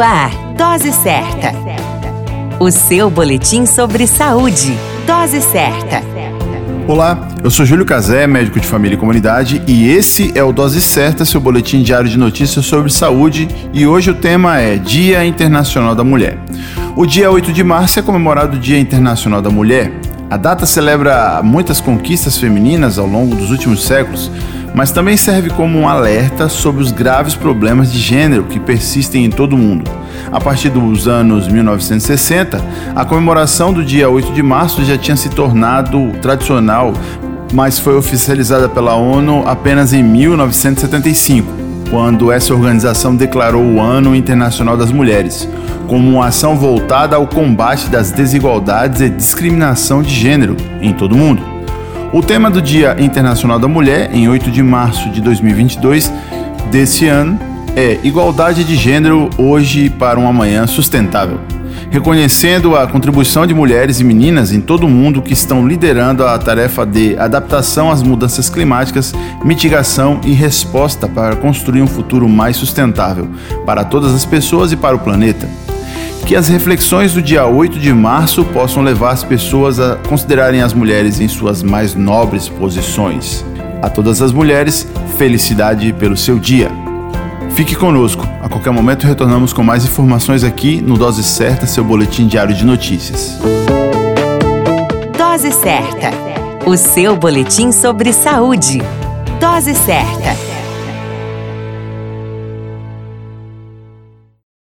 Ar, Dose Certa. O seu boletim sobre saúde. Dose Certa. Olá, eu sou Júlio Cazé, médico de família e comunidade, e esse é o Dose Certa, seu boletim diário de notícias sobre saúde, e hoje o tema é Dia Internacional da Mulher. O dia 8 de março é comemorado o Dia Internacional da Mulher. A data celebra muitas conquistas femininas ao longo dos últimos séculos, mas também serve como um alerta sobre os graves problemas de gênero que persistem em todo o mundo. A partir dos anos 1960, a comemoração do dia 8 de março já tinha se tornado tradicional, mas foi oficializada pela ONU apenas em 1975, quando essa organização declarou o Ano Internacional das Mulheres, como uma ação voltada ao combate das desigualdades e discriminação de gênero em todo o mundo. O tema do Dia Internacional da Mulher, em 8 de março de 2022, desse ano, é Igualdade de Gênero hoje para um amanhã sustentável. Reconhecendo a contribuição de mulheres e meninas em todo o mundo que estão liderando a tarefa de adaptação às mudanças climáticas, mitigação e resposta para construir um futuro mais sustentável para todas as pessoas e para o planeta que as reflexões do dia 8 de março possam levar as pessoas a considerarem as mulheres em suas mais nobres posições. A todas as mulheres, felicidade pelo seu dia. Fique conosco, a qualquer momento retornamos com mais informações aqui no Dose Certa, seu boletim diário de notícias. Dose Certa, o seu boletim sobre saúde. Dose Certa.